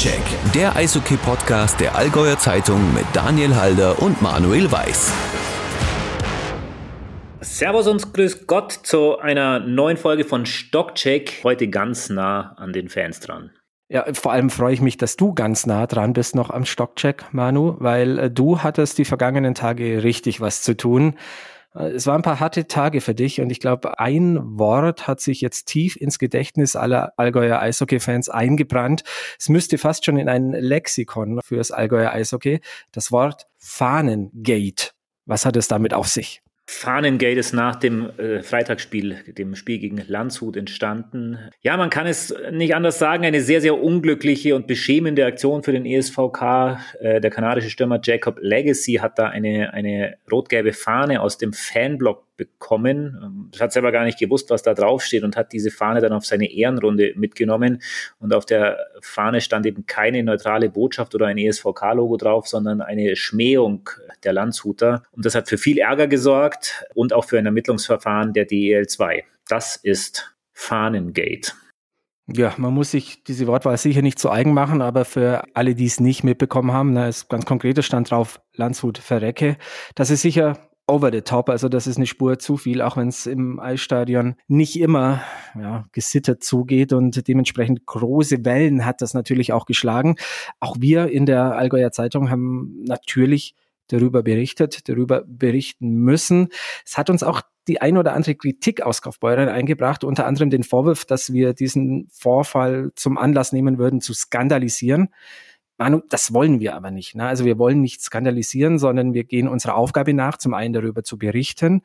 Stockcheck, der Eishockey-Podcast der Allgäuer Zeitung mit Daniel Halder und Manuel Weiß. Servus und grüß Gott zu einer neuen Folge von Stockcheck. Heute ganz nah an den Fans dran. Ja, vor allem freue ich mich, dass du ganz nah dran bist noch am Stockcheck, Manu, weil äh, du hattest die vergangenen Tage richtig was zu tun. Äh, es waren ein paar harte Tage für dich und ich glaube, ein Wort hat sich jetzt tief ins Gedächtnis aller Allgäuer Eishockey-Fans eingebrannt. Es müsste fast schon in ein Lexikon fürs Allgäuer Eishockey. Das Wort Fahnengate. Was hat es damit auf sich? Fahnengate ist nach dem äh, Freitagsspiel, dem Spiel gegen Landshut entstanden. Ja, man kann es nicht anders sagen, eine sehr, sehr unglückliche und beschämende Aktion für den ESVK. Äh, der kanadische Stürmer Jacob Legacy hat da eine, eine rot-gelbe Fahne aus dem Fanblock bekommen. Ähm, hat selber gar nicht gewusst, was da draufsteht und hat diese Fahne dann auf seine Ehrenrunde mitgenommen. Und auf der Fahne stand eben keine neutrale Botschaft oder ein ESVK-Logo drauf, sondern eine Schmähung der Landshuter. Und das hat für viel Ärger gesorgt und auch für ein Ermittlungsverfahren der DEL 2. Das ist Fahnengate. Ja, man muss sich diese Wortwahl sicher nicht zu eigen machen, aber für alle, die es nicht mitbekommen haben, da ist ganz konkreter Stand drauf, Landshut Verrecke. Das ist sicher over the top. Also das ist eine Spur zu viel, auch wenn es im Eisstadion nicht immer ja, gesittert zugeht und dementsprechend große Wellen hat das natürlich auch geschlagen. Auch wir in der Allgäuer Zeitung haben natürlich darüber berichtet, darüber berichten müssen. Es hat uns auch die ein oder andere Kritik aus Kaufbeuren eingebracht, unter anderem den Vorwurf, dass wir diesen Vorfall zum Anlass nehmen würden, zu skandalisieren. Manu, das wollen wir aber nicht. Ne? Also wir wollen nicht skandalisieren, sondern wir gehen unserer Aufgabe nach, zum einen darüber zu berichten,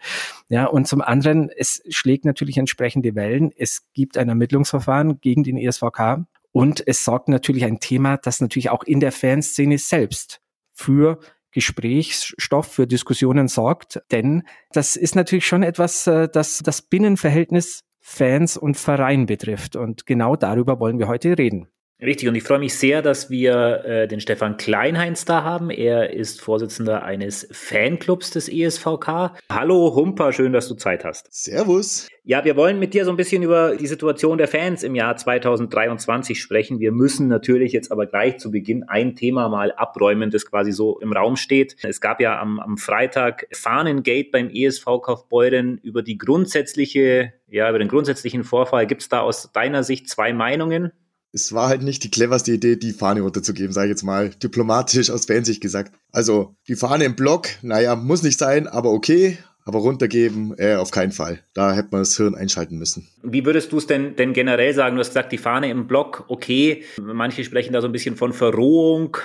ja, und zum anderen, es schlägt natürlich entsprechende Wellen. Es gibt ein Ermittlungsverfahren gegen den ESVK und es sorgt natürlich ein Thema, das natürlich auch in der Fanszene selbst für Gesprächsstoff für Diskussionen sorgt, denn das ist natürlich schon etwas, äh, das das Binnenverhältnis Fans und Verein betrifft. Und genau darüber wollen wir heute reden. Richtig, und ich freue mich sehr, dass wir äh, den Stefan Kleinheinz da haben. Er ist Vorsitzender eines Fanclubs des ESVK. Hallo Humper, schön, dass du Zeit hast. Servus. Ja, wir wollen mit dir so ein bisschen über die Situation der Fans im Jahr 2023 sprechen. Wir müssen natürlich jetzt aber gleich zu Beginn ein Thema mal abräumen, das quasi so im Raum steht. Es gab ja am, am Freitag Fahnengate beim ESV Kaufbeuren über die grundsätzliche, ja, über den grundsätzlichen Vorfall. Gibt es da aus deiner Sicht zwei Meinungen? Es war halt nicht die cleverste Idee, die Fahne runterzugeben, sage ich jetzt mal, diplomatisch aus Fansicht gesagt. Also die Fahne im Block, naja, muss nicht sein, aber okay. Aber runtergeben, äh, auf keinen Fall. Da hätte man das Hirn einschalten müssen. Wie würdest du es denn, denn generell sagen? Du hast gesagt, die Fahne im Block, okay. Manche sprechen da so ein bisschen von Verrohung.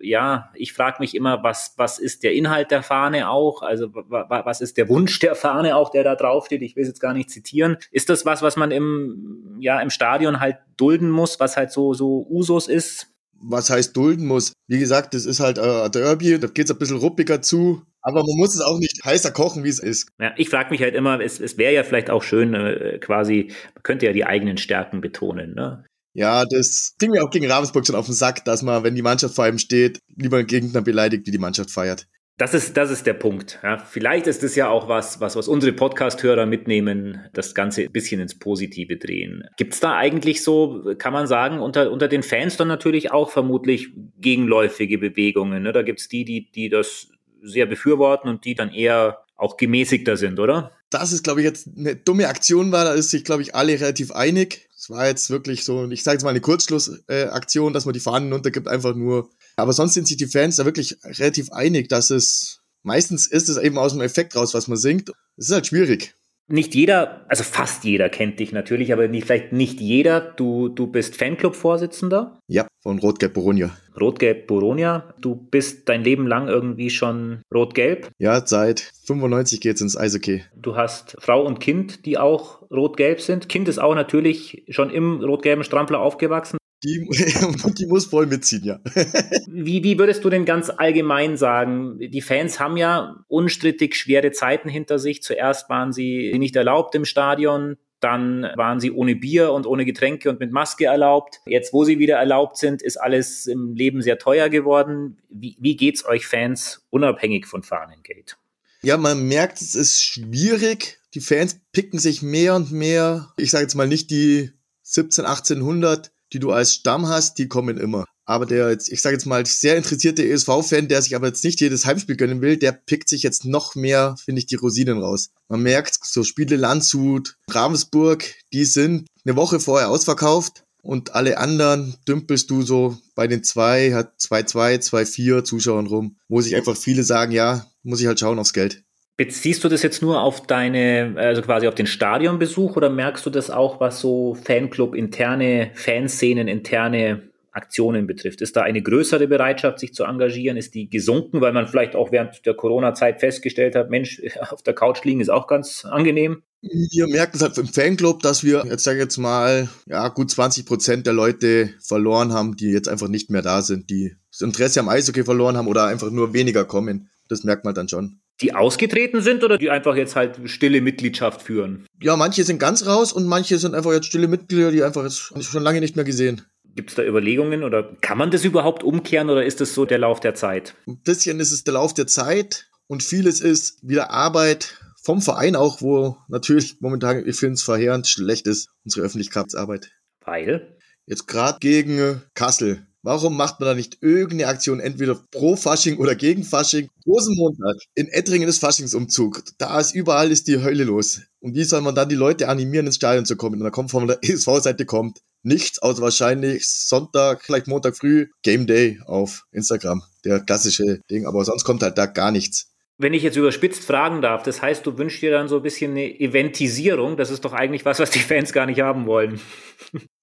Ja, ich frage mich immer, was, was ist der Inhalt der Fahne auch? Also was ist der Wunsch der Fahne auch, der da draufsteht? Ich will es jetzt gar nicht zitieren. Ist das was, was man im, ja, im Stadion halt dulden muss, was halt so, so Usus ist? Was heißt dulden muss? Wie gesagt, das ist halt äh, Derby, da geht's ein bisschen ruppiger zu aber man muss es auch nicht heißer kochen, wie es ist. Ja, ich frage mich halt immer, es, es wäre ja vielleicht auch schön, äh, quasi, man könnte ja die eigenen Stärken betonen. Ne? Ja, das ging mir auch gegen Ravensburg schon auf den Sack, dass man, wenn die Mannschaft vor einem steht, lieber einen Gegner beleidigt, die die Mannschaft feiert. Das ist, das ist der Punkt. Ja, vielleicht ist es ja auch was, was, was unsere Podcast-Hörer mitnehmen, das Ganze ein bisschen ins Positive drehen. Gibt es da eigentlich so, kann man sagen, unter, unter den Fans dann natürlich auch vermutlich gegenläufige Bewegungen? Ne? Da gibt es die, die, die das sehr befürworten und die dann eher auch gemäßigter sind, oder? Das ist, glaube ich, jetzt eine dumme Aktion war, da ist sich, glaube ich, alle relativ einig. Es war jetzt wirklich so, ich sage jetzt mal eine Kurzschlussaktion, äh, dass man die Fahnen runtergibt, einfach nur. Aber sonst sind sich die Fans da wirklich relativ einig, dass es meistens ist es eben aus dem Effekt raus, was man singt. Es ist halt schwierig nicht jeder, also fast jeder kennt dich natürlich, aber nicht, vielleicht nicht jeder. Du, du bist Fanclub-Vorsitzender. Ja, von Rot-Gelb Boronia. Rot-Gelb Boronia. Du bist dein Leben lang irgendwie schon Rot-Gelb. Ja, seit 95 geht's ins Eishockey. Du hast Frau und Kind, die auch Rot-Gelb sind. Kind ist auch natürlich schon im rot-gelben Strampler aufgewachsen. Die, die muss voll mitziehen, ja. wie, wie würdest du denn ganz allgemein sagen? Die Fans haben ja unstrittig schwere Zeiten hinter sich. Zuerst waren sie nicht erlaubt im Stadion, dann waren sie ohne Bier und ohne Getränke und mit Maske erlaubt. Jetzt, wo sie wieder erlaubt sind, ist alles im Leben sehr teuer geworden. Wie, wie geht's euch Fans unabhängig von Fahnengate? Ja, man merkt, es ist schwierig. Die Fans picken sich mehr und mehr, ich sage jetzt mal nicht die 17, 1800 die du als Stamm hast, die kommen immer. Aber der jetzt, ich sage jetzt mal, sehr interessierte ESV-Fan, der sich aber jetzt nicht jedes Heimspiel gönnen will, der pickt sich jetzt noch mehr, finde ich, die Rosinen raus. Man merkt, so Spiele Landshut, Ravensburg, die sind eine Woche vorher ausverkauft und alle anderen dümpelst du so bei den zwei, hat zwei, zwei, zwei, vier Zuschauern rum, wo sich einfach viele sagen, ja, muss ich halt schauen aufs Geld. Beziehst du das jetzt nur auf deine, also quasi auf den Stadionbesuch oder merkst du das auch, was so Fanclub interne, Fanszenen interne Aktionen betrifft? Ist da eine größere Bereitschaft, sich zu engagieren? Ist die gesunken, weil man vielleicht auch während der Corona-Zeit festgestellt hat, Mensch, auf der Couch liegen ist auch ganz angenehm? Wir merken es halt im Fanclub, dass wir, jetzt sage jetzt mal, ja, gut 20 Prozent der Leute verloren haben, die jetzt einfach nicht mehr da sind, die das Interesse am Eishockey verloren haben oder einfach nur weniger kommen. Das merkt man dann schon. Die ausgetreten sind oder die einfach jetzt halt stille Mitgliedschaft führen? Ja, manche sind ganz raus und manche sind einfach jetzt stille Mitglieder, die einfach jetzt schon lange nicht mehr gesehen. Gibt es da Überlegungen oder kann man das überhaupt umkehren oder ist das so der Lauf der Zeit? Ein bisschen ist es der Lauf der Zeit und vieles ist wieder Arbeit vom Verein auch, wo natürlich momentan, ich finde es verheerend schlecht ist, unsere Öffentlichkeitsarbeit. Weil? Jetzt gerade gegen Kassel. Warum macht man da nicht irgendeine Aktion, entweder pro Fasching oder gegen Fasching? Rosenmontag. In Ettringen ist Faschingsumzug. Da ist überall ist die Hölle los. Und wie soll man dann die Leute animieren, ins Stadion zu kommen? Und da kommt von der ESV-Seite kommt nichts, außer wahrscheinlich Sonntag, vielleicht Montag früh, Game Day auf Instagram. Der klassische Ding. Aber sonst kommt halt da gar nichts. Wenn ich jetzt überspitzt fragen darf, das heißt, du wünschst dir dann so ein bisschen eine Eventisierung. Das ist doch eigentlich was, was die Fans gar nicht haben wollen.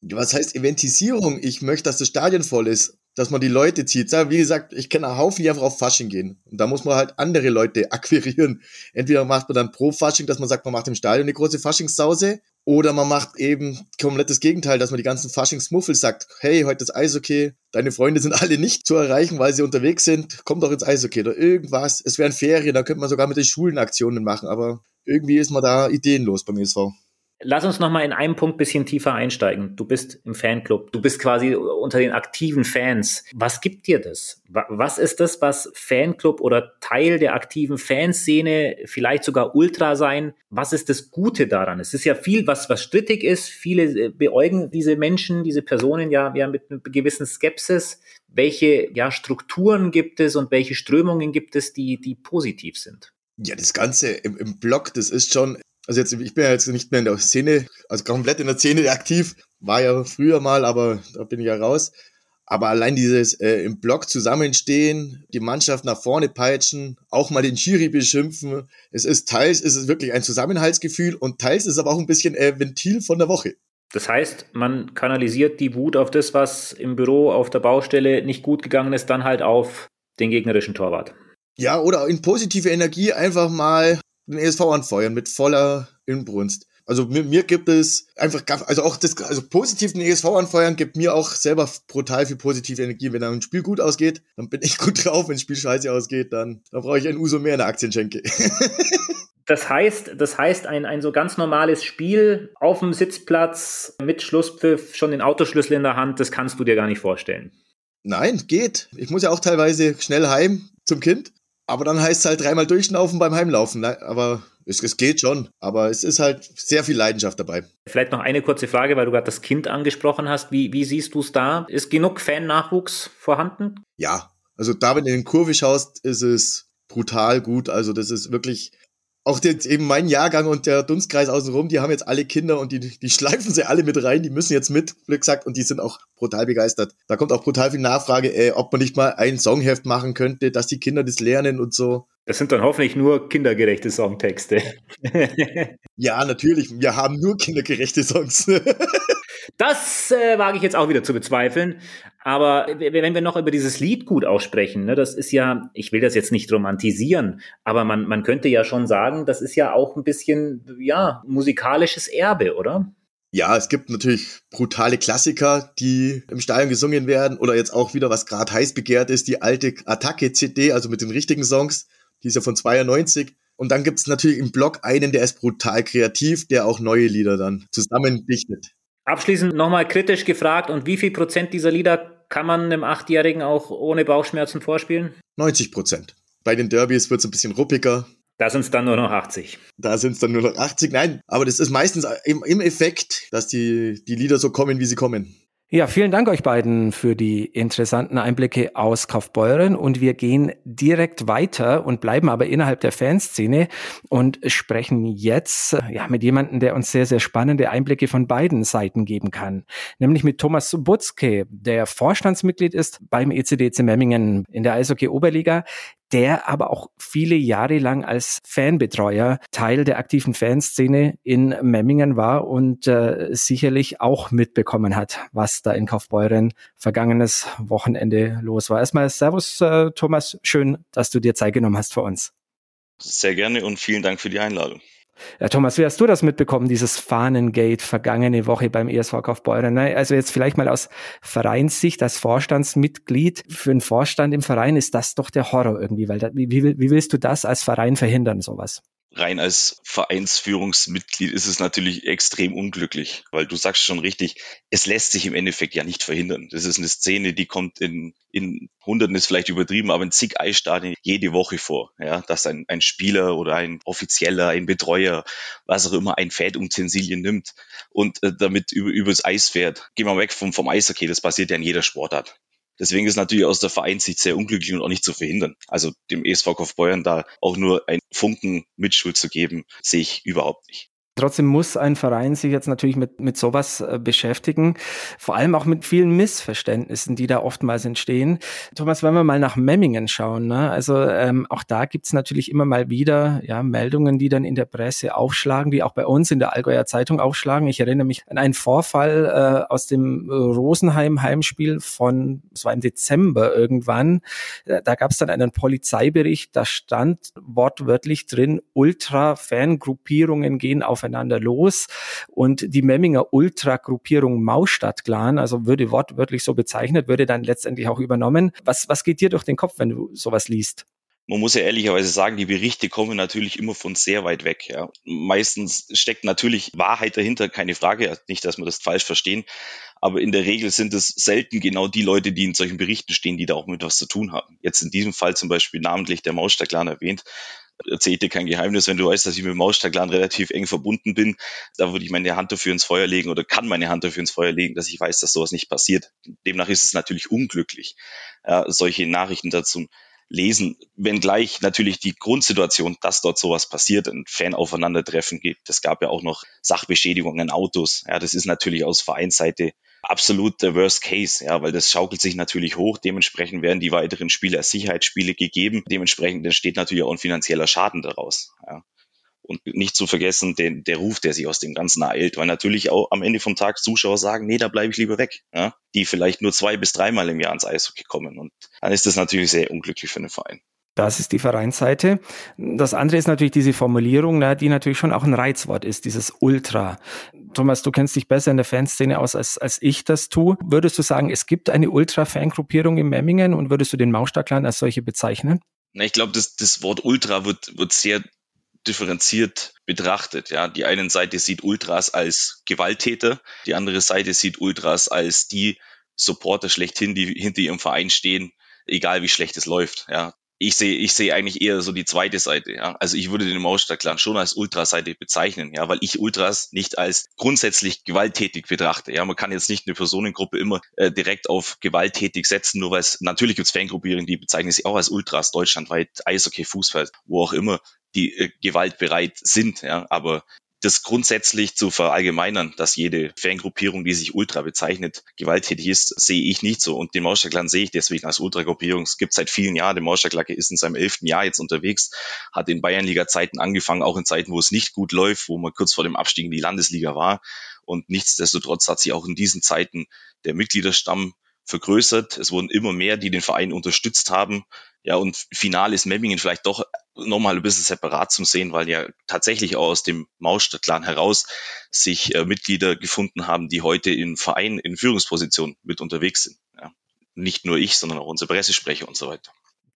Was heißt Eventisierung? Ich möchte, dass das Stadion voll ist, dass man die Leute zieht. Wie gesagt, ich kenne einen Haufen, die einfach auf Fasching gehen. Und da muss man halt andere Leute akquirieren. Entweder macht man dann pro Fasching, dass man sagt, man macht im Stadion eine große Faschingssause, oder man macht eben komplett das Gegenteil, dass man die ganzen Faschingsmuffels sagt, hey, heute ist Eishockey, deine Freunde sind alle nicht zu erreichen, weil sie unterwegs sind, komm doch ins Eishockey oder irgendwas. Es wären Ferien, da könnte man sogar mit den Schulen Aktionen machen, aber irgendwie ist man da ideenlos beim ESV. Lass uns noch mal in einem Punkt bisschen tiefer einsteigen. Du bist im Fanclub, du bist quasi unter den aktiven Fans. Was gibt dir das? Was ist das, was Fanclub oder Teil der aktiven Fanszene, vielleicht sogar Ultra sein? Was ist das Gute daran? Es ist ja viel, was, was strittig ist. Viele äh, beäugen diese Menschen, diese Personen ja, ja mit einer gewissen Skepsis. Welche ja, Strukturen gibt es und welche Strömungen gibt es, die, die positiv sind? Ja, das Ganze im, im Blog, das ist schon also jetzt, ich bin ja jetzt nicht mehr in der Szene, also komplett in der Szene aktiv, war ja früher mal, aber da bin ich ja raus. Aber allein dieses äh, im Block zusammenstehen, die Mannschaft nach vorne peitschen, auch mal den Schiri beschimpfen. Es ist teils ist es wirklich ein Zusammenhaltsgefühl und teils ist es aber auch ein bisschen äh, Ventil von der Woche. Das heißt, man kanalisiert die Wut auf das, was im Büro, auf der Baustelle nicht gut gegangen ist, dann halt auf den gegnerischen Torwart. Ja, oder in positive Energie einfach mal den ESV anfeuern mit voller Inbrunst. Also mir, mir gibt es einfach, also auch das, also positiv den ESV anfeuern gibt mir auch selber brutal viel positive Energie. Wenn ein Spiel gut ausgeht, dann bin ich gut drauf. Wenn ein Spiel scheiße ausgeht, dann, dann brauche ich ein Uso mehr in der Aktienschenke. Das heißt, das heißt, ein, ein so ganz normales Spiel auf dem Sitzplatz mit Schlusspfiff, schon den Autoschlüssel in der Hand, das kannst du dir gar nicht vorstellen. Nein, geht. Ich muss ja auch teilweise schnell heim zum Kind. Aber dann heißt es halt dreimal durchschnaufen beim Heimlaufen. Ne? Aber es, es, geht schon. Aber es ist halt sehr viel Leidenschaft dabei. Vielleicht noch eine kurze Frage, weil du gerade das Kind angesprochen hast. Wie, wie siehst du es da? Ist genug Fan-Nachwuchs vorhanden? Ja. Also da, wenn du in den Kurve schaust, ist es brutal gut. Also das ist wirklich auch jetzt eben mein Jahrgang und der Dunstkreis außenrum, die haben jetzt alle Kinder und die, die schleifen sie alle mit rein, die müssen jetzt mit, wie gesagt, und die sind auch brutal begeistert. Da kommt auch brutal viel Nachfrage, äh, ob man nicht mal ein Songheft machen könnte, dass die Kinder das lernen und so. Das sind dann hoffentlich nur kindergerechte Songtexte. ja, natürlich. Wir haben nur kindergerechte Songs. Das äh, wage ich jetzt auch wieder zu bezweifeln. Aber wenn wir noch über dieses Lied gut aussprechen, ne, das ist ja, ich will das jetzt nicht romantisieren, aber man, man könnte ja schon sagen, das ist ja auch ein bisschen, ja, musikalisches Erbe, oder? Ja, es gibt natürlich brutale Klassiker, die im Stadion gesungen werden oder jetzt auch wieder, was gerade heiß begehrt ist, die alte Attacke-CD, also mit den richtigen Songs, die ist ja von 92. Und dann gibt es natürlich im Blog einen, der ist brutal kreativ, der auch neue Lieder dann zusammen dichtet. Abschließend nochmal kritisch gefragt, und wie viel Prozent dieser Lieder kann man einem Achtjährigen auch ohne Bauchschmerzen vorspielen? 90 Prozent. Bei den Derbys wird es ein bisschen ruppiger. Da sind es dann nur noch 80. Da sind es dann nur noch 80. Nein, aber das ist meistens im, im Effekt, dass die, die Lieder so kommen, wie sie kommen. Ja, vielen Dank euch beiden für die interessanten Einblicke aus Kaufbeuren. Und wir gehen direkt weiter und bleiben aber innerhalb der Fanszene und sprechen jetzt ja mit jemandem, der uns sehr sehr spannende Einblicke von beiden Seiten geben kann, nämlich mit Thomas Butzke, der Vorstandsmitglied ist beim ECDC Memmingen in der Eishockey Oberliga der aber auch viele Jahre lang als Fanbetreuer Teil der aktiven Fanszene in Memmingen war und äh, sicherlich auch mitbekommen hat, was da in Kaufbeuren vergangenes Wochenende los war. Erstmal Servus, äh, Thomas. Schön, dass du dir Zeit genommen hast für uns. Sehr gerne und vielen Dank für die Einladung. Ja, Thomas, wie hast du das mitbekommen, dieses Fahnengate vergangene Woche beim ESV Kaufbeuren? Also jetzt vielleicht mal aus Vereinssicht, als Vorstandsmitglied für einen Vorstand im Verein ist das doch der Horror irgendwie, weil da, wie, wie willst du das als Verein verhindern, sowas? Rein als Vereinsführungsmitglied ist es natürlich extrem unglücklich, weil du sagst schon richtig, es lässt sich im Endeffekt ja nicht verhindern. Das ist eine Szene, die kommt in, in Hunderten ist vielleicht übertrieben, aber in zig Eisstadien jede Woche vor, ja, dass ein, ein Spieler oder ein Offizieller, ein Betreuer, was auch immer, ein Fädutensilien nimmt und äh, damit über, übers Eis fährt. Gehen wir weg vom, vom Eishockey, das passiert ja in jeder Sportart. Deswegen ist natürlich aus der Vereinssicht sehr unglücklich und auch nicht zu verhindern. Also dem ESV Kaufbeuern da auch nur ein Funken Mitschuld zu geben, sehe ich überhaupt nicht. Trotzdem muss ein Verein sich jetzt natürlich mit, mit sowas äh, beschäftigen, vor allem auch mit vielen Missverständnissen, die da oftmals entstehen. Thomas, wenn wir mal nach Memmingen schauen, ne? also ähm, auch da gibt's natürlich immer mal wieder ja, Meldungen, die dann in der Presse aufschlagen, die auch bei uns in der Allgäuer Zeitung aufschlagen. Ich erinnere mich an einen Vorfall äh, aus dem Rosenheim-Heimspiel von, es war im Dezember irgendwann, äh, da gab's dann einen Polizeibericht, da stand wortwörtlich drin, Ultra-Fangruppierungen gehen auf aufeinander los. Und die Memminger Ultra-Gruppierung Maustadt-Clan, also würde wortwörtlich so bezeichnet, würde dann letztendlich auch übernommen. Was, was geht dir durch den Kopf, wenn du sowas liest? man muss ja ehrlicherweise sagen, die Berichte kommen natürlich immer von sehr weit weg. Ja. Meistens steckt natürlich Wahrheit dahinter, keine Frage, nicht, dass wir das falsch verstehen. Aber in der Regel sind es selten genau die Leute, die in solchen Berichten stehen, die da auch mit was zu tun haben. Jetzt in diesem Fall zum Beispiel namentlich der Mausstag-Clan erwähnt erzähle dir kein Geheimnis, wenn du weißt, dass ich mit dem Mausstaglan relativ eng verbunden bin, da würde ich meine Hand dafür ins Feuer legen oder kann meine Hand dafür ins Feuer legen, dass ich weiß, dass sowas nicht passiert. Demnach ist es natürlich unglücklich, äh, solche Nachrichten dazu lesen, wenngleich natürlich die Grundsituation, dass dort sowas passiert, ein Fan-Aufeinandertreffen gibt. Es gab ja auch noch Sachbeschädigungen an Autos. Ja, das ist natürlich aus Vereinsseite absolut der Worst Case, ja, weil das schaukelt sich natürlich hoch. Dementsprechend werden die weiteren Spiele als Sicherheitsspiele gegeben. Dementsprechend entsteht natürlich auch ein finanzieller Schaden daraus. Ja. Und nicht zu vergessen, den, der Ruf, der sich aus dem Ganzen ereilt, weil natürlich auch am Ende vom Tag Zuschauer sagen, nee, da bleibe ich lieber weg, ja, die vielleicht nur zwei bis dreimal im Jahr ins Eishockey kommen. Und dann ist das natürlich sehr unglücklich für den Verein. Das ist die Vereinsseite. Das andere ist natürlich diese Formulierung, die natürlich schon auch ein Reizwort ist, dieses Ultra. Thomas, du kennst dich besser in der Fanszene aus, als, als ich das tue. Würdest du sagen, es gibt eine Ultra-Fangruppierung in Memmingen und würdest du den Mausstadtclan als solche bezeichnen? Ich glaube, das, das Wort Ultra wird, wird sehr differenziert betrachtet. Ja, die eine Seite sieht Ultras als Gewalttäter, die andere Seite sieht Ultras als die Supporter schlechthin, die hinter ihrem Verein stehen, egal wie schlecht es läuft. Ja, ich sehe ich sehe eigentlich eher so die zweite Seite. Ja. Also ich würde den Mausstadtclan schon als Ultraseite bezeichnen, ja, weil ich Ultras nicht als grundsätzlich gewalttätig betrachte. Ja, man kann jetzt nicht eine Personengruppe immer äh, direkt auf gewalttätig setzen, nur weil es natürlich gibt Fangruppierungen, die bezeichnen sich auch als Ultras deutschlandweit, Eishockey, Fußball, wo auch immer die äh, gewaltbereit sind. Ja, aber das grundsätzlich zu verallgemeinern, dass jede Fangruppierung, die sich Ultra bezeichnet, gewalttätig ist, sehe ich nicht so. Und den Mauschaklan sehe ich deswegen als Ultragruppierung. Es gibt seit vielen Jahren, der Mauschaklacke ist in seinem elften Jahr jetzt unterwegs, hat in Bayernliga-Zeiten angefangen, auch in Zeiten, wo es nicht gut läuft, wo man kurz vor dem Abstieg in die Landesliga war. Und nichtsdestotrotz hat sich auch in diesen Zeiten der Mitgliederstamm vergrößert. Es wurden immer mehr, die den Verein unterstützt haben. Ja, und final ist Memmingen vielleicht doch nochmal ein bisschen separat zum Sehen, weil ja tatsächlich auch aus dem Mausstadt-Clan heraus sich äh, Mitglieder gefunden haben, die heute in Vereinen in Führungspositionen mit unterwegs sind. Ja. Nicht nur ich, sondern auch unsere Pressesprecher und so weiter.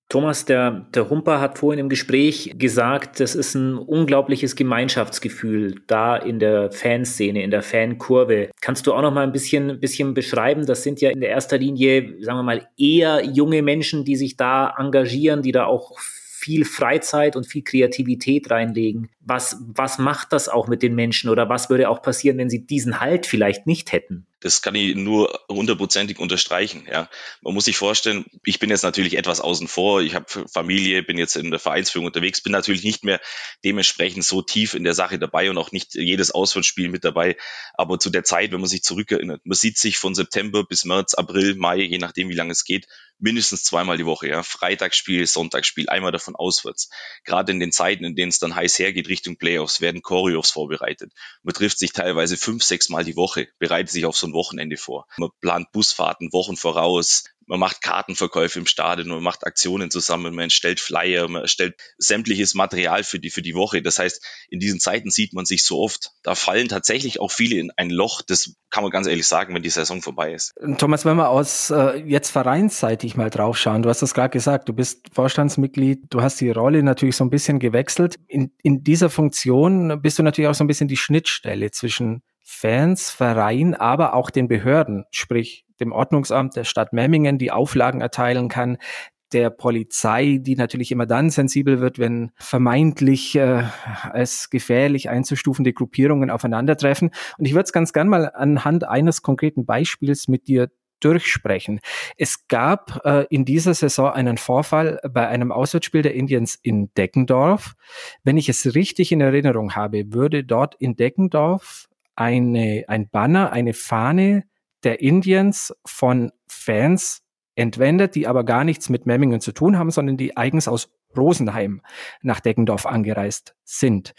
Thomas, der, der Humper hat vorhin im Gespräch gesagt, das ist ein unglaubliches Gemeinschaftsgefühl da in der Fanszene, in der Fankurve. Kannst du auch noch mal ein bisschen, bisschen beschreiben? Das sind ja in der erster Linie, sagen wir mal, eher junge Menschen, die sich da engagieren, die da auch viel Freizeit und viel Kreativität reinlegen. Was, was macht das auch mit den Menschen oder was würde auch passieren, wenn sie diesen Halt vielleicht nicht hätten? Das kann ich nur hundertprozentig unterstreichen. Ja. Man muss sich vorstellen, ich bin jetzt natürlich etwas außen vor. Ich habe Familie, bin jetzt in der Vereinsführung unterwegs, bin natürlich nicht mehr dementsprechend so tief in der Sache dabei und auch nicht jedes Auswärtsspiel mit dabei. Aber zu der Zeit, wenn man sich zurückerinnert, man sieht sich von September bis März, April, Mai, je nachdem, wie lange es geht, mindestens zweimal die Woche. Ja. Freitagsspiel, Sonntagsspiel, einmal davon auswärts. Gerade in den Zeiten, in denen es dann heiß hergeht Richtung Playoffs, werden Choreos vorbereitet. Man trifft sich teilweise fünf, sechs Mal die Woche, bereitet sich auf so Wochenende vor. Man plant Busfahrten Wochen voraus, man macht Kartenverkäufe im Stadion, man macht Aktionen zusammen, man stellt Flyer, man stellt sämtliches Material für die, für die Woche. Das heißt, in diesen Zeiten sieht man sich so oft. Da fallen tatsächlich auch viele in ein Loch, das kann man ganz ehrlich sagen, wenn die Saison vorbei ist. Thomas, wenn wir aus äh, jetzt vereinsseitig mal draufschauen, du hast das gerade gesagt, du bist Vorstandsmitglied, du hast die Rolle natürlich so ein bisschen gewechselt. In, in dieser Funktion bist du natürlich auch so ein bisschen die Schnittstelle zwischen Fans, Verein, aber auch den Behörden, sprich dem Ordnungsamt der Stadt Memmingen, die Auflagen erteilen kann, der Polizei, die natürlich immer dann sensibel wird, wenn vermeintlich äh, als gefährlich einzustufende Gruppierungen aufeinandertreffen. Und ich würde es ganz gern mal anhand eines konkreten Beispiels mit dir durchsprechen. Es gab äh, in dieser Saison einen Vorfall bei einem Auswärtsspiel der Indians in Deckendorf. Wenn ich es richtig in Erinnerung habe, würde dort in Deckendorf eine, ein Banner, eine Fahne der Indians von Fans entwendet, die aber gar nichts mit Memmingen zu tun haben, sondern die eigens aus Rosenheim nach Deggendorf angereist sind.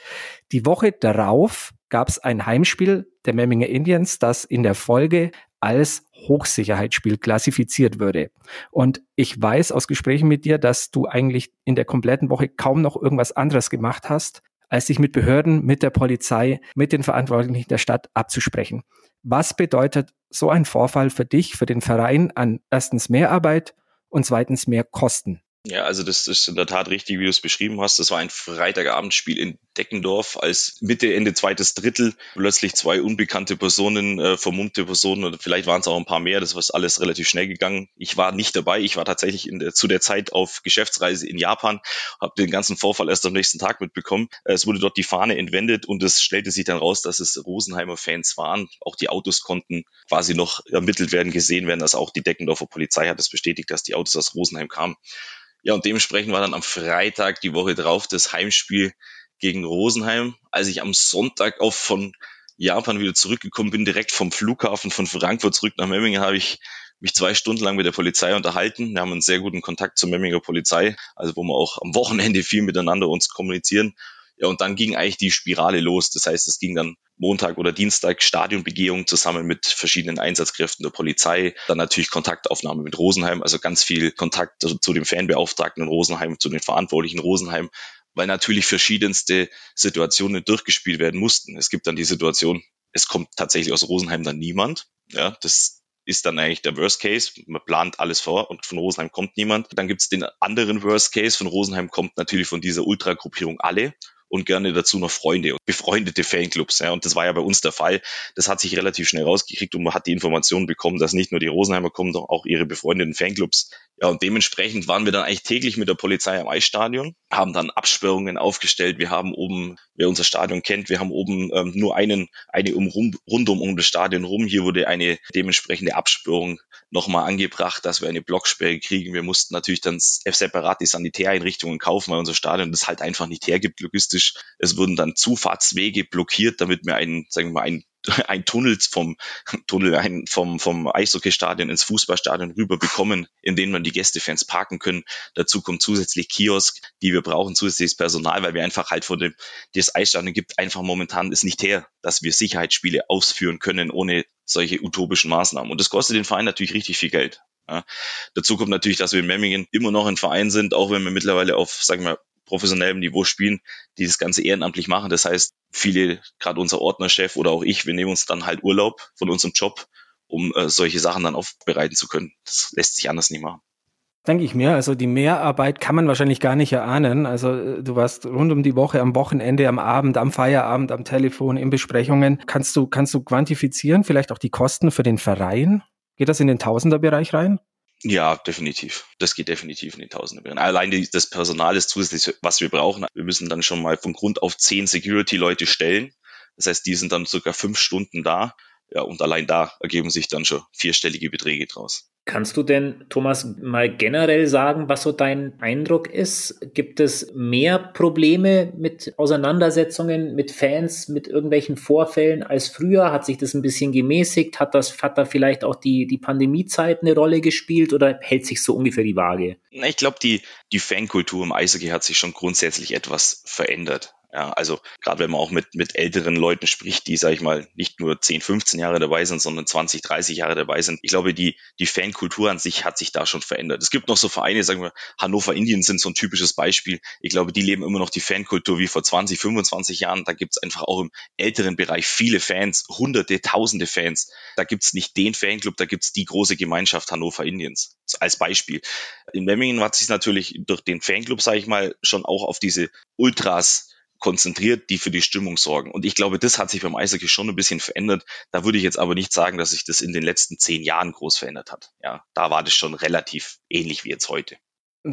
Die Woche darauf gab es ein Heimspiel der Memminger Indians, das in der Folge als Hochsicherheitsspiel klassifiziert würde. Und ich weiß aus Gesprächen mit dir, dass du eigentlich in der kompletten Woche kaum noch irgendwas anderes gemacht hast, als sich mit Behörden, mit der Polizei, mit den Verantwortlichen der Stadt abzusprechen. Was bedeutet so ein Vorfall für dich, für den Verein an erstens mehr Arbeit und zweitens mehr Kosten? Ja, also das ist in der Tat richtig, wie du es beschrieben hast. Das war ein Freitagabendspiel in Deckendorf, als Mitte, Ende zweites Drittel plötzlich zwei unbekannte Personen, äh, vermummte Personen oder vielleicht waren es auch ein paar mehr, das war alles relativ schnell gegangen. Ich war nicht dabei, ich war tatsächlich der, zu der Zeit auf Geschäftsreise in Japan, habe den ganzen Vorfall erst am nächsten Tag mitbekommen. Es wurde dort die Fahne entwendet und es stellte sich dann raus, dass es Rosenheimer Fans waren. Auch die Autos konnten quasi noch ermittelt werden, gesehen werden. Also auch die Deckendorfer Polizei hat es bestätigt, dass die Autos aus Rosenheim kamen. Ja, und dementsprechend war dann am Freitag die Woche drauf das Heimspiel gegen Rosenheim. Als ich am Sonntag auch von Japan wieder zurückgekommen bin, direkt vom Flughafen von Frankfurt zurück nach Memmingen, habe ich mich zwei Stunden lang mit der Polizei unterhalten. Wir haben einen sehr guten Kontakt zur Memminger Polizei, also wo wir auch am Wochenende viel miteinander uns kommunizieren. Ja, und dann ging eigentlich die Spirale los. Das heißt, es ging dann Montag oder Dienstag Stadionbegehung zusammen mit verschiedenen Einsatzkräften der Polizei. Dann natürlich Kontaktaufnahme mit Rosenheim, also ganz viel Kontakt zu dem Fanbeauftragten in Rosenheim, zu den Verantwortlichen in Rosenheim, weil natürlich verschiedenste Situationen durchgespielt werden mussten. Es gibt dann die Situation, es kommt tatsächlich aus Rosenheim dann niemand. Ja, das ist dann eigentlich der Worst Case. Man plant alles vor und von Rosenheim kommt niemand. Dann gibt es den anderen Worst Case. Von Rosenheim kommt natürlich von dieser Ultragruppierung alle und gerne dazu noch Freunde und befreundete Fanclubs. Ja. Und das war ja bei uns der Fall. Das hat sich relativ schnell rausgekriegt und man hat die Information bekommen, dass nicht nur die Rosenheimer kommen, sondern auch ihre befreundeten Fanclubs. Ja, und dementsprechend waren wir dann eigentlich täglich mit der Polizei am Eisstadion, haben dann Absperrungen aufgestellt. Wir haben oben, wer unser Stadion kennt, wir haben oben ähm, nur einen, eine um, rundum um das Stadion rum. Hier wurde eine dementsprechende Absperrung nochmal angebracht, dass wir eine Blocksperre kriegen. Wir mussten natürlich dann separat die Sanitäreinrichtungen kaufen, weil unser Stadion das halt einfach nicht hergibt logistisch. Es wurden dann Zufahrtswege blockiert, damit wir einen, sagen wir mal, einen ein Tunnel vom Tunnel ein, vom vom Eishockeystadion ins Fußballstadion rüber bekommen, in denen man die Gästefans parken können. Dazu kommt zusätzlich Kiosk, die wir brauchen, zusätzliches Personal, weil wir einfach halt von dem das Eisstadion gibt einfach momentan es nicht her, dass wir Sicherheitsspiele ausführen können ohne solche utopischen Maßnahmen. Und das kostet den Verein natürlich richtig viel Geld. Ja. Dazu kommt natürlich, dass wir in Memmingen immer noch ein Verein sind, auch wenn wir mittlerweile auf, sagen wir, professionellem Niveau spielen, die das Ganze ehrenamtlich machen. Das heißt, viele, gerade unser Ordnerchef oder auch ich, wir nehmen uns dann halt Urlaub von unserem Job, um äh, solche Sachen dann aufbereiten zu können. Das lässt sich anders nicht machen. Denke ich mir. Also die Mehrarbeit kann man wahrscheinlich gar nicht erahnen. Also äh, du warst rund um die Woche, am Wochenende, am Abend, am Feierabend, am Telefon, in Besprechungen. Kannst du, kannst du quantifizieren, vielleicht auch die Kosten für den Verein? Geht das in den Tausenderbereich rein? Ja, definitiv. Das geht definitiv in die Tausende. Allein die, das Personal ist zusätzlich, was wir brauchen. Wir müssen dann schon mal von Grund auf zehn Security-Leute stellen. Das heißt, die sind dann circa fünf Stunden da. Ja, und allein da ergeben sich dann schon vierstellige Beträge draus. Kannst du denn, Thomas, mal generell sagen, was so dein Eindruck ist? Gibt es mehr Probleme mit Auseinandersetzungen mit Fans, mit irgendwelchen Vorfällen als früher? Hat sich das ein bisschen gemäßigt? Hat das, hat da vielleicht auch die, die Pandemiezeit eine Rolle gespielt oder hält sich so ungefähr die Waage? Ich glaube, die, die Fankultur im Eishockey hat sich schon grundsätzlich etwas verändert. Ja, also gerade wenn man auch mit, mit älteren Leuten spricht, die, sage ich mal, nicht nur 10, 15 Jahre dabei sind, sondern 20, 30 Jahre dabei sind. Ich glaube, die, die Fankultur an sich hat sich da schon verändert. Es gibt noch so Vereine, sagen wir, Hannover Indiens sind so ein typisches Beispiel. Ich glaube, die leben immer noch die Fankultur wie vor 20, 25 Jahren. Da gibt's einfach auch im älteren Bereich viele Fans, hunderte, tausende Fans. Da gibt's nicht den Fanclub, da gibt's die große Gemeinschaft Hannover Indiens als Beispiel. In Memmingen hat sich natürlich durch den Fanclub, sage ich mal, schon auch auf diese Ultras konzentriert, die für die Stimmung sorgen. Und ich glaube, das hat sich beim Eishockey schon ein bisschen verändert. Da würde ich jetzt aber nicht sagen, dass sich das in den letzten zehn Jahren groß verändert hat. Ja, da war das schon relativ ähnlich wie jetzt heute.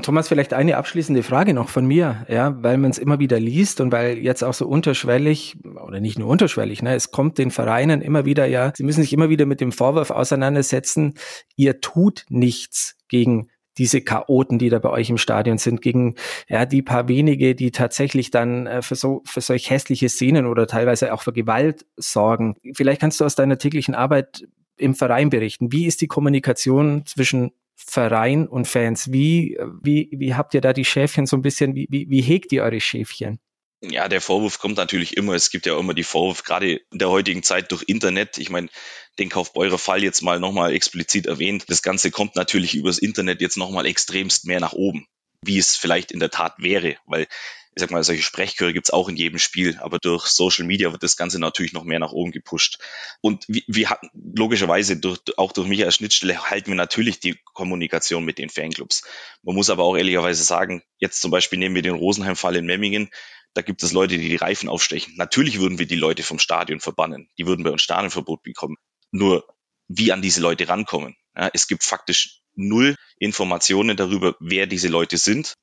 Thomas, vielleicht eine abschließende Frage noch von mir, ja, weil man es immer wieder liest und weil jetzt auch so unterschwellig oder nicht nur unterschwellig, ne, es kommt den Vereinen immer wieder, ja, sie müssen sich immer wieder mit dem Vorwurf auseinandersetzen, ihr tut nichts gegen diese Chaoten, die da bei euch im Stadion sind, gegen ja, die paar wenige, die tatsächlich dann äh, für so für solch hässliche Szenen oder teilweise auch für Gewalt sorgen. Vielleicht kannst du aus deiner täglichen Arbeit im Verein berichten. Wie ist die Kommunikation zwischen Verein und Fans? Wie, wie, wie habt ihr da die Schäfchen so ein bisschen, wie, wie, wie hegt ihr eure Schäfchen? Ja, der Vorwurf kommt natürlich immer. Es gibt ja immer die Vorwurf, gerade in der heutigen Zeit durch Internet. Ich meine, den Kaufbeurer Fall jetzt mal nochmal explizit erwähnt. Das Ganze kommt natürlich übers Internet jetzt nochmal extremst mehr nach oben, wie es vielleicht in der Tat wäre, weil ich sag mal, solche Sprechchöre gibt's auch in jedem Spiel, aber durch Social Media wird das Ganze natürlich noch mehr nach oben gepusht. Und wir, wir hatten logischerweise durch, auch durch mich als Schnittstelle halten wir natürlich die Kommunikation mit den Fanclubs. Man muss aber auch ehrlicherweise sagen, jetzt zum Beispiel nehmen wir den Rosenheim-Fall in Memmingen, da gibt es Leute, die die Reifen aufstechen. Natürlich würden wir die Leute vom Stadion verbannen. Die würden bei uns Stadionverbot bekommen. Nur wie an diese Leute rankommen. Ja, es gibt faktisch null Informationen darüber, wer diese Leute sind.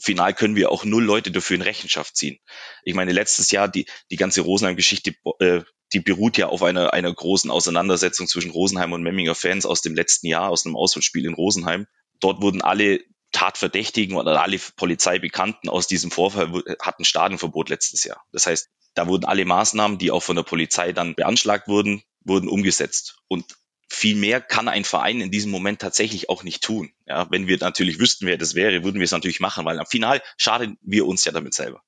Final können wir auch null Leute dafür in Rechenschaft ziehen. Ich meine, letztes Jahr die, die ganze Rosenheim-Geschichte, äh, die beruht ja auf einer, einer großen Auseinandersetzung zwischen Rosenheim und Memminger Fans aus dem letzten Jahr, aus einem Auswärtsspiel in Rosenheim. Dort wurden alle Tatverdächtigen oder alle Polizeibekannten aus diesem Vorfall hatten Stadionverbot letztes Jahr. Das heißt, da wurden alle Maßnahmen, die auch von der Polizei dann beanschlagt wurden, wurden umgesetzt. Und viel mehr kann ein Verein in diesem Moment tatsächlich auch nicht tun. Ja, wenn wir natürlich wüssten, wer das wäre, würden wir es natürlich machen, weil am Final schaden wir uns ja damit selber.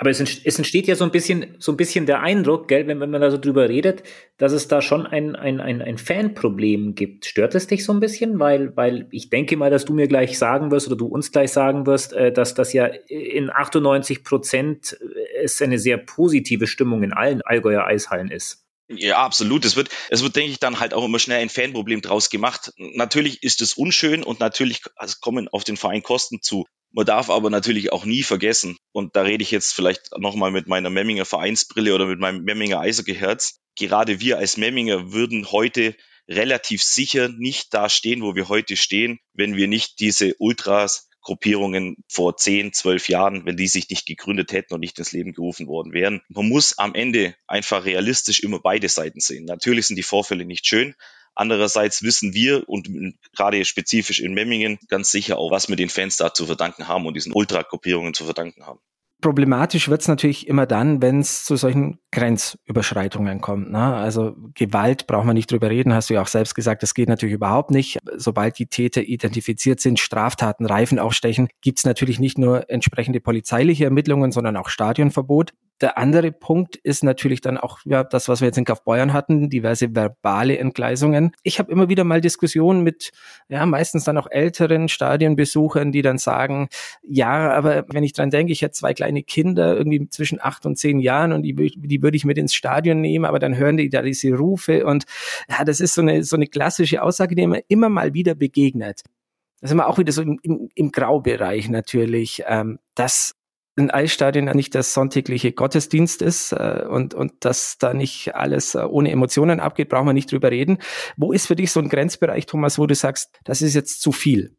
Aber es, entsteht ja so ein bisschen, so ein bisschen der Eindruck, gell, wenn, wenn man da so drüber redet, dass es da schon ein, ein, ein, ein Fanproblem gibt. Stört es dich so ein bisschen? Weil, weil ich denke mal, dass du mir gleich sagen wirst oder du uns gleich sagen wirst, äh, dass das ja in 98 Prozent es eine sehr positive Stimmung in allen Allgäuer Eishallen ist. Ja, absolut. Es wird, es wird, denke ich, dann halt auch immer schnell ein Fanproblem draus gemacht. Natürlich ist es unschön und natürlich also kommen auf den Verein Kosten zu. Man darf aber natürlich auch nie vergessen, und da rede ich jetzt vielleicht nochmal mit meiner Memminger Vereinsbrille oder mit meinem Memminger Eishockey-Herz, gerade wir als Memminger würden heute relativ sicher nicht da stehen, wo wir heute stehen, wenn wir nicht diese Ultras Gruppierungen vor 10, 12 Jahren, wenn die sich nicht gegründet hätten und nicht ins Leben gerufen worden wären. Man muss am Ende einfach realistisch immer beide Seiten sehen. Natürlich sind die Vorfälle nicht schön, Andererseits wissen wir und gerade spezifisch in Memmingen ganz sicher auch, was wir den Fans da zu verdanken haben und diesen Ultra-Gruppierungen zu verdanken haben. Problematisch wird es natürlich immer dann, wenn es zu solchen Grenzüberschreitungen kommt. Ne? Also Gewalt braucht man nicht drüber reden, hast du ja auch selbst gesagt, das geht natürlich überhaupt nicht. Sobald die Täter identifiziert sind, Straftaten, Reifen aufstechen, gibt es natürlich nicht nur entsprechende polizeiliche Ermittlungen, sondern auch Stadionverbot. Der andere Punkt ist natürlich dann auch ja, das, was wir jetzt in Kaufbeuern hatten, diverse verbale Entgleisungen. Ich habe immer wieder mal Diskussionen mit ja meistens dann auch älteren Stadionbesuchern, die dann sagen, ja, aber wenn ich dran denke, ich hätte zwei kleine Kinder irgendwie zwischen acht und zehn Jahren und die, die würde ich mit ins Stadion nehmen, aber dann hören die da diese Rufe und ja, das ist so eine so eine klassische Aussage, die mir immer mal wieder begegnet. Das ist immer auch wieder so im, im, im Graubereich natürlich, ähm, dass ein Eisstadion nicht das sonntägliche Gottesdienst ist äh, und, und dass da nicht alles äh, ohne Emotionen abgeht, brauchen wir nicht drüber reden. Wo ist für dich so ein Grenzbereich, Thomas, wo du sagst, das ist jetzt zu viel?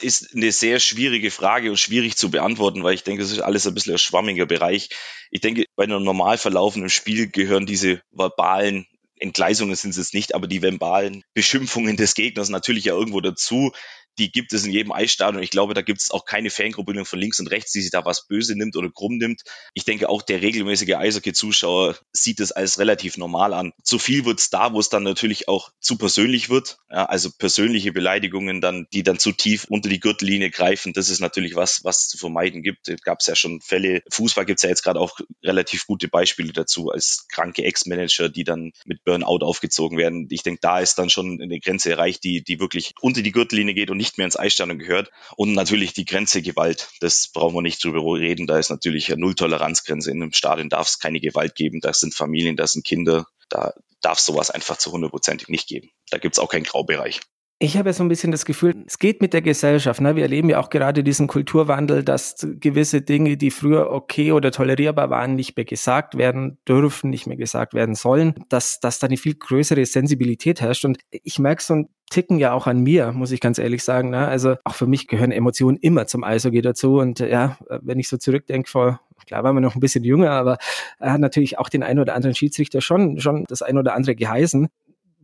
Ist eine sehr schwierige Frage und schwierig zu beantworten, weil ich denke, das ist alles ein bisschen ein schwammiger Bereich. Ich denke, bei einem normal verlaufenden Spiel gehören diese verbalen Entgleisungen sind es nicht, aber die verbalen Beschimpfungen des Gegners natürlich ja irgendwo dazu die gibt es in jedem Eisstadion. Ich glaube, da gibt es auch keine Fangruppe von links und rechts, die sich da was böse nimmt oder krumm nimmt. Ich denke, auch der regelmäßige Eishockey-Zuschauer sieht es als relativ normal an. Zu viel wird es da, wo es dann natürlich auch zu persönlich wird. Ja, also persönliche Beleidigungen dann, die dann zu tief unter die Gürtellinie greifen. Das ist natürlich was, was zu vermeiden gibt. Es gab ja schon Fälle. Fußball gibt es ja jetzt gerade auch relativ gute Beispiele dazu, als kranke Ex-Manager, die dann mit Burnout aufgezogen werden. Ich denke, da ist dann schon eine Grenze erreicht, die, die wirklich unter die Gürtellinie geht und nicht mehr ins Eisstadion gehört. Und natürlich die Grenze Gewalt. Das brauchen wir nicht drüber reden. Da ist natürlich eine Null-Toleranz-Grenze. In einem Stadion darf es keine Gewalt geben. Da sind Familien, da sind Kinder. Da darf sowas einfach zu hundertprozentig nicht geben. Da gibt es auch keinen Graubereich. Ich habe so ein bisschen das Gefühl, es geht mit der Gesellschaft. Ne? Wir erleben ja auch gerade diesen Kulturwandel, dass gewisse Dinge, die früher okay oder tolerierbar waren, nicht mehr gesagt werden dürfen, nicht mehr gesagt werden sollen, dass, dass da eine viel größere Sensibilität herrscht. Und ich merke so ein Ticken ja auch an mir, muss ich ganz ehrlich sagen. Ne? Also auch für mich gehören Emotionen immer zum Eishockey dazu. Und ja, wenn ich so zurückdenke, vor klar war man noch ein bisschen jünger, aber er hat natürlich auch den einen oder anderen Schiedsrichter schon, schon das ein oder andere geheißen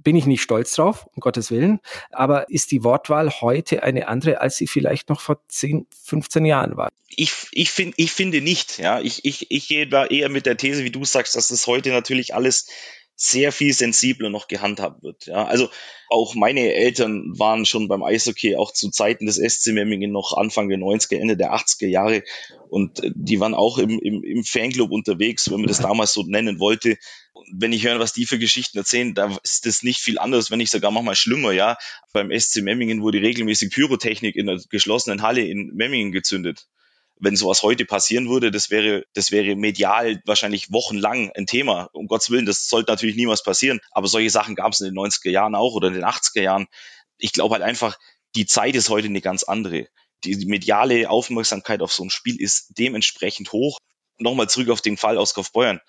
bin ich nicht stolz drauf, um Gottes Willen. Aber ist die Wortwahl heute eine andere, als sie vielleicht noch vor 10, 15 Jahren war? Ich, ich, find, ich finde nicht. Ja, ich, ich, ich gehe da eher mit der These, wie du sagst, dass das heute natürlich alles sehr viel sensibler noch gehandhabt wird. Ja, also auch meine Eltern waren schon beim Eishockey auch zu Zeiten des SC Memmingen noch Anfang der 90er, Ende der 80er Jahre und äh, die waren auch im, im, im Fanclub unterwegs, wenn man das damals so nennen wollte. Wenn ich höre, was die für Geschichten erzählen, da ist das nicht viel anders, wenn nicht sogar manchmal schlimmer, ja. Beim SC Memmingen wurde regelmäßig Pyrotechnik in der geschlossenen Halle in Memmingen gezündet wenn sowas heute passieren würde, das wäre, das wäre medial wahrscheinlich wochenlang ein Thema. Um Gottes Willen, das sollte natürlich niemals passieren. Aber solche Sachen gab es in den 90er Jahren auch oder in den 80er Jahren. Ich glaube halt einfach, die Zeit ist heute eine ganz andere. Die mediale Aufmerksamkeit auf so ein Spiel ist dementsprechend hoch. Nochmal zurück auf den Fall aus Kaufbeuern.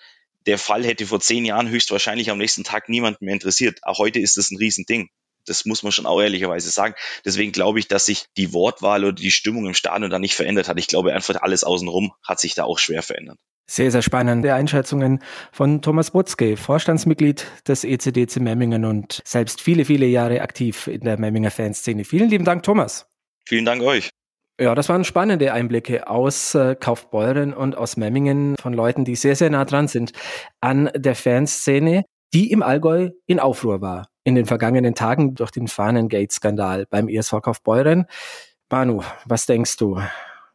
Der Fall hätte vor zehn Jahren höchstwahrscheinlich am nächsten Tag niemanden mehr interessiert. Auch heute ist das ein Riesending. Das muss man schon auch ehrlicherweise sagen. Deswegen glaube ich, dass sich die Wortwahl oder die Stimmung im Stadion da nicht verändert hat. Ich glaube einfach alles außenrum hat sich da auch schwer verändert. Sehr, sehr spannende Einschätzungen von Thomas Butzke, Vorstandsmitglied des ECDC Memmingen und selbst viele, viele Jahre aktiv in der Memminger Fanszene. Vielen lieben Dank, Thomas. Vielen Dank euch. Ja, das waren spannende Einblicke aus äh, Kaufbeuren und aus Memmingen von Leuten, die sehr, sehr nah dran sind an der Fanszene, die im Allgäu in Aufruhr war in den vergangenen Tagen durch den Fahnengate-Skandal beim ESV Kaufbeuren. Manu, was denkst du?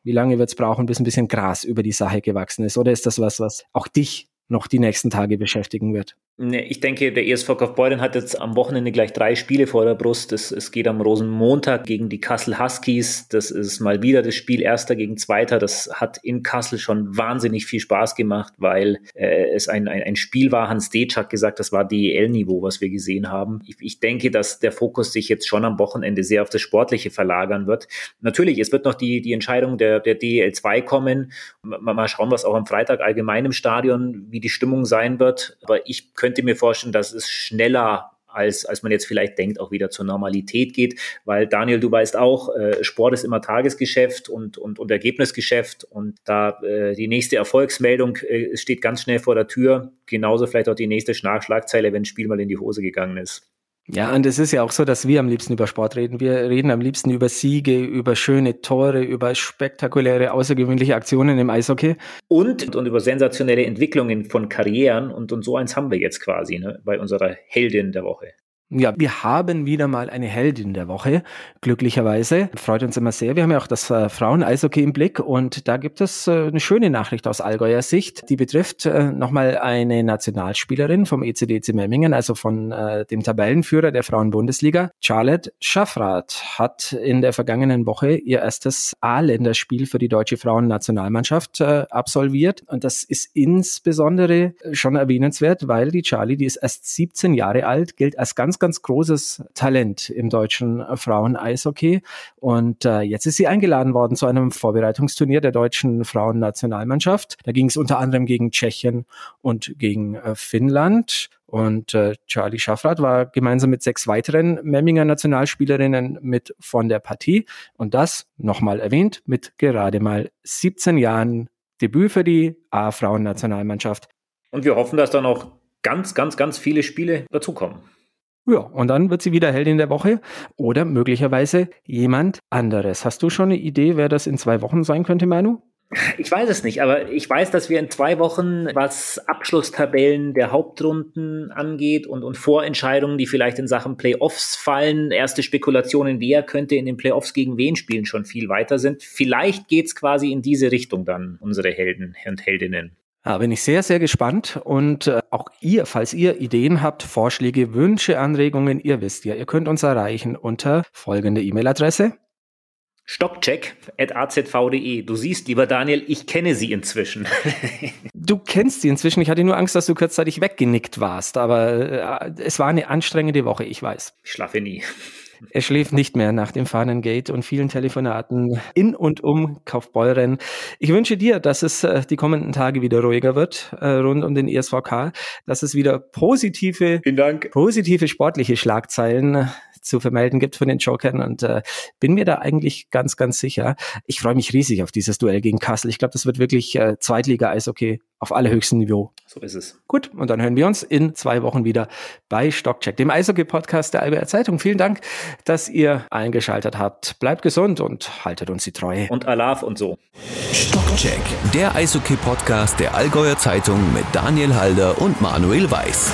Wie lange wird es brauchen, bis ein bisschen Gras über die Sache gewachsen ist? Oder ist das was, was auch dich noch die nächsten Tage beschäftigen wird? Nee, ich denke, der ESV Kaufbeuren hat jetzt am Wochenende gleich drei Spiele vor der Brust. Es, es geht am Rosenmontag gegen die Kassel Huskies. Das ist mal wieder das Spiel Erster gegen Zweiter. Das hat in Kassel schon wahnsinnig viel Spaß gemacht, weil äh, es ein, ein, ein Spiel war. Hans Detsch hat gesagt, das war DEL-Niveau, was wir gesehen haben. Ich, ich denke, dass der Fokus sich jetzt schon am Wochenende sehr auf das Sportliche verlagern wird. Natürlich, es wird noch die, die Entscheidung der, der DEL 2 kommen. Mal, mal schauen, was auch am Freitag allgemein im Stadion, wie die Stimmung sein wird. Aber ich könnte mir vorstellen, dass es schneller als, als man jetzt vielleicht denkt, auch wieder zur Normalität geht. Weil Daniel, du weißt auch, äh, Sport ist immer Tagesgeschäft und, und, und Ergebnisgeschäft. Und da äh, die nächste Erfolgsmeldung äh, steht ganz schnell vor der Tür. Genauso vielleicht auch die nächste Schlagzeile, wenn ein Spiel mal in die Hose gegangen ist. Ja, und es ist ja auch so, dass wir am liebsten über Sport reden. Wir reden am liebsten über Siege, über schöne Tore, über spektakuläre, außergewöhnliche Aktionen im Eishockey. Und, und über sensationelle Entwicklungen von Karrieren. Und, und so eins haben wir jetzt quasi ne, bei unserer Heldin der Woche. Ja, wir haben wieder mal eine Heldin der Woche, glücklicherweise. Freut uns immer sehr. Wir haben ja auch das äh, Frauen-Eishockey im Blick und da gibt es äh, eine schöne Nachricht aus Allgäuer Sicht. Die betrifft äh, nochmal eine Nationalspielerin vom ECDC Memmingen, also von äh, dem Tabellenführer der Frauen-Bundesliga. Charlotte Schaffrath hat in der vergangenen Woche ihr erstes A-Länderspiel für die deutsche Frauennationalmannschaft äh, absolviert und das ist insbesondere schon erwähnenswert, weil die Charlie, die ist erst 17 Jahre alt, gilt als ganz ganz großes Talent im deutschen Frauen-Eishockey. Und äh, jetzt ist sie eingeladen worden zu einem Vorbereitungsturnier der deutschen Frauennationalmannschaft. Da ging es unter anderem gegen Tschechien und gegen äh, Finnland. Und äh, Charlie Schaffrath war gemeinsam mit sechs weiteren Memminger Nationalspielerinnen mit von der Partie. Und das, nochmal erwähnt, mit gerade mal 17 Jahren Debüt für die A-Frauen-Nationalmannschaft. Und wir hoffen, dass da noch ganz, ganz, ganz viele Spiele dazukommen. Ja, und dann wird sie wieder Heldin der Woche oder möglicherweise jemand anderes. Hast du schon eine Idee, wer das in zwei Wochen sein könnte, Manu? Ich weiß es nicht, aber ich weiß, dass wir in zwei Wochen, was Abschlusstabellen der Hauptrunden angeht und, und Vorentscheidungen, die vielleicht in Sachen Playoffs fallen, erste Spekulationen, wer könnte in den Playoffs gegen wen spielen, schon viel weiter sind. Vielleicht geht es quasi in diese Richtung dann, unsere Helden und Heldinnen. Da bin ich sehr, sehr gespannt und äh, auch ihr, falls ihr Ideen habt, Vorschläge, Wünsche, Anregungen, ihr wisst ja, ihr könnt uns erreichen unter folgende E-Mail-Adresse. Stockcheck.azv.de. Du siehst, lieber Daniel, ich kenne sie inzwischen. du kennst sie inzwischen. Ich hatte nur Angst, dass du kurzzeitig weggenickt warst, aber äh, es war eine anstrengende Woche, ich weiß. Ich schlafe nie. Er schläft nicht mehr nach dem Fahnengate und vielen Telefonaten in und um Kaufbeuren. Ich wünsche dir, dass es äh, die kommenden Tage wieder ruhiger wird äh, rund um den ESVK, dass es wieder positive, positive sportliche Schlagzeilen zu vermelden gibt von den Jokern und äh, bin mir da eigentlich ganz, ganz sicher. Ich freue mich riesig auf dieses Duell gegen Kassel. Ich glaube, das wird wirklich äh, Zweitliga-Eishockey auf allerhöchstem Niveau. So ist es. Gut, und dann hören wir uns in zwei Wochen wieder bei Stockcheck, dem Eishockey-Podcast der Alberter Zeitung. Vielen Dank, dass ihr eingeschaltet habt. Bleibt gesund und haltet uns die Treue. Und Alaf und so. Stockcheck, der Eishockey-Podcast der Allgäuer Zeitung mit Daniel Halder und Manuel Weiß.